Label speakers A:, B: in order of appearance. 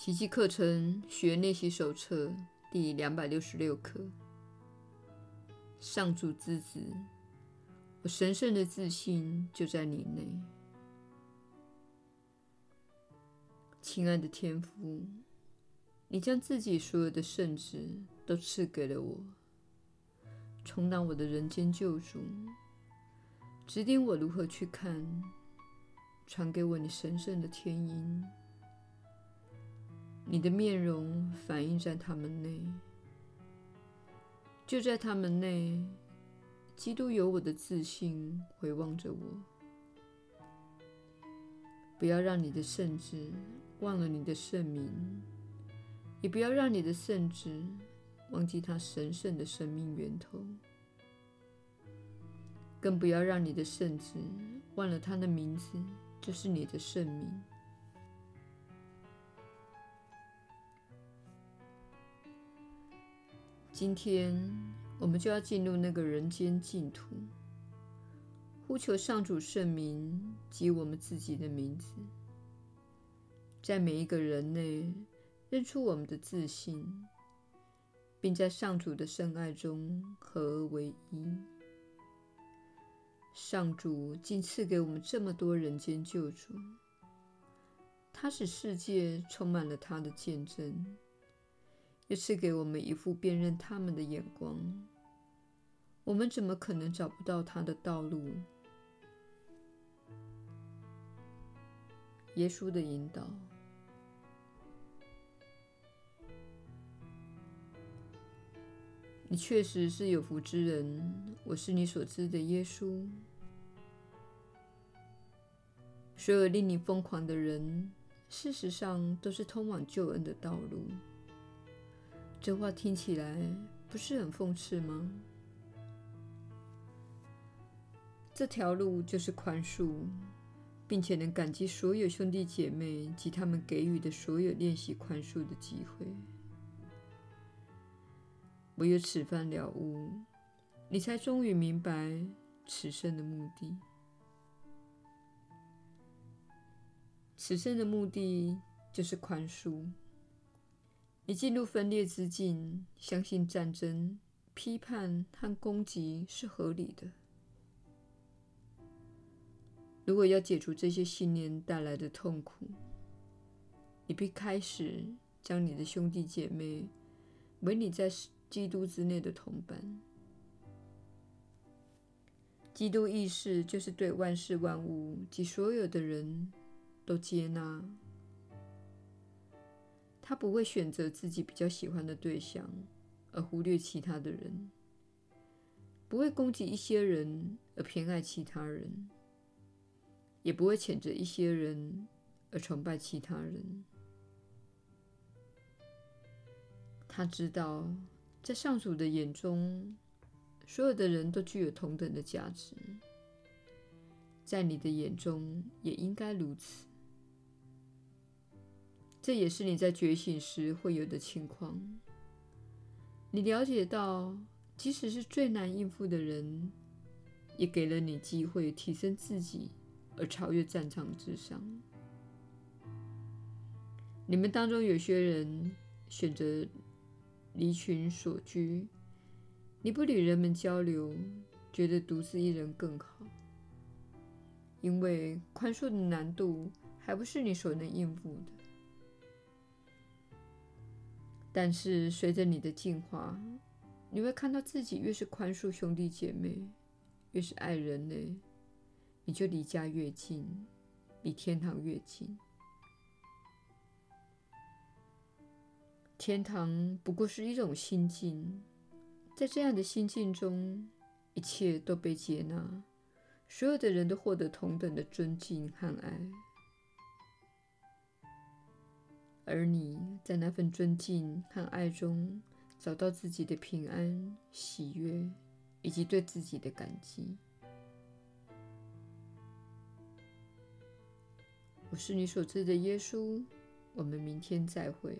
A: 奇迹课程学练习手册第两百六十六课。上主之子，我神圣的自信就在你内。亲爱的天父，你将自己所有的圣职都赐给了我，充当我的人间救主，指点我如何去看，传给我你神圣的天音。你的面容反映在他们内，就在他们内，基督有我的自信回望着我。不要让你的圣职忘了你的圣名，也不要让你的圣职忘记他神圣的生命源头，更不要让你的圣职忘了他的名字，就是你的圣名。今天，我们就要进入那个人间净土，呼求上主圣名及我们自己的名字，在每一个人内认出我们的自信，并在上主的圣爱中合而为一。上主竟赐给我们这么多人间救主，他使世界充满了他的见证。又赐给我们一副辨认他们的眼光，我们怎么可能找不到他的道路？耶稣的引导，你确实是有福之人。我是你所知的耶稣。所有令你疯狂的人，事实上都是通往救恩的道路。这话听起来不是很讽刺吗？这条路就是宽恕，并且能感激所有兄弟姐妹及他们给予的所有练习宽恕的机会。唯有此番了悟，你才终于明白此生的目的。此生的目的就是宽恕。你进入分裂之境，相信战争、批判和攻击是合理的。如果要解除这些信念带来的痛苦，你必开始将你的兄弟姐妹为你在基督之内的同伴。基督意识就是对万事万物及所有的人都接纳。他不会选择自己比较喜欢的对象，而忽略其他的人；不会攻击一些人而偏爱其他人，也不会谴责一些人而崇拜其他人。他知道，在上主的眼中，所有的人都具有同等的价值，在你的眼中也应该如此。这也是你在觉醒时会有的情况。你了解到，即使是最难应付的人，也给了你机会提升自己，而超越战场之上。你们当中有些人选择离群索居，你不与人们交流，觉得独自一人更好，因为宽恕的难度还不是你所能应付的。但是，随着你的进化，你会看到自己越是宽恕兄弟姐妹，越是爱人类，你就离家越近，离天堂越近。天堂不过是一种心境，在这样的心境中，一切都被接纳，所有的人都获得同等的尊敬和爱。而你在那份尊敬和爱中，找到自己的平安、喜悦，以及对自己的感激。我是你所知的耶稣。我们明天再会。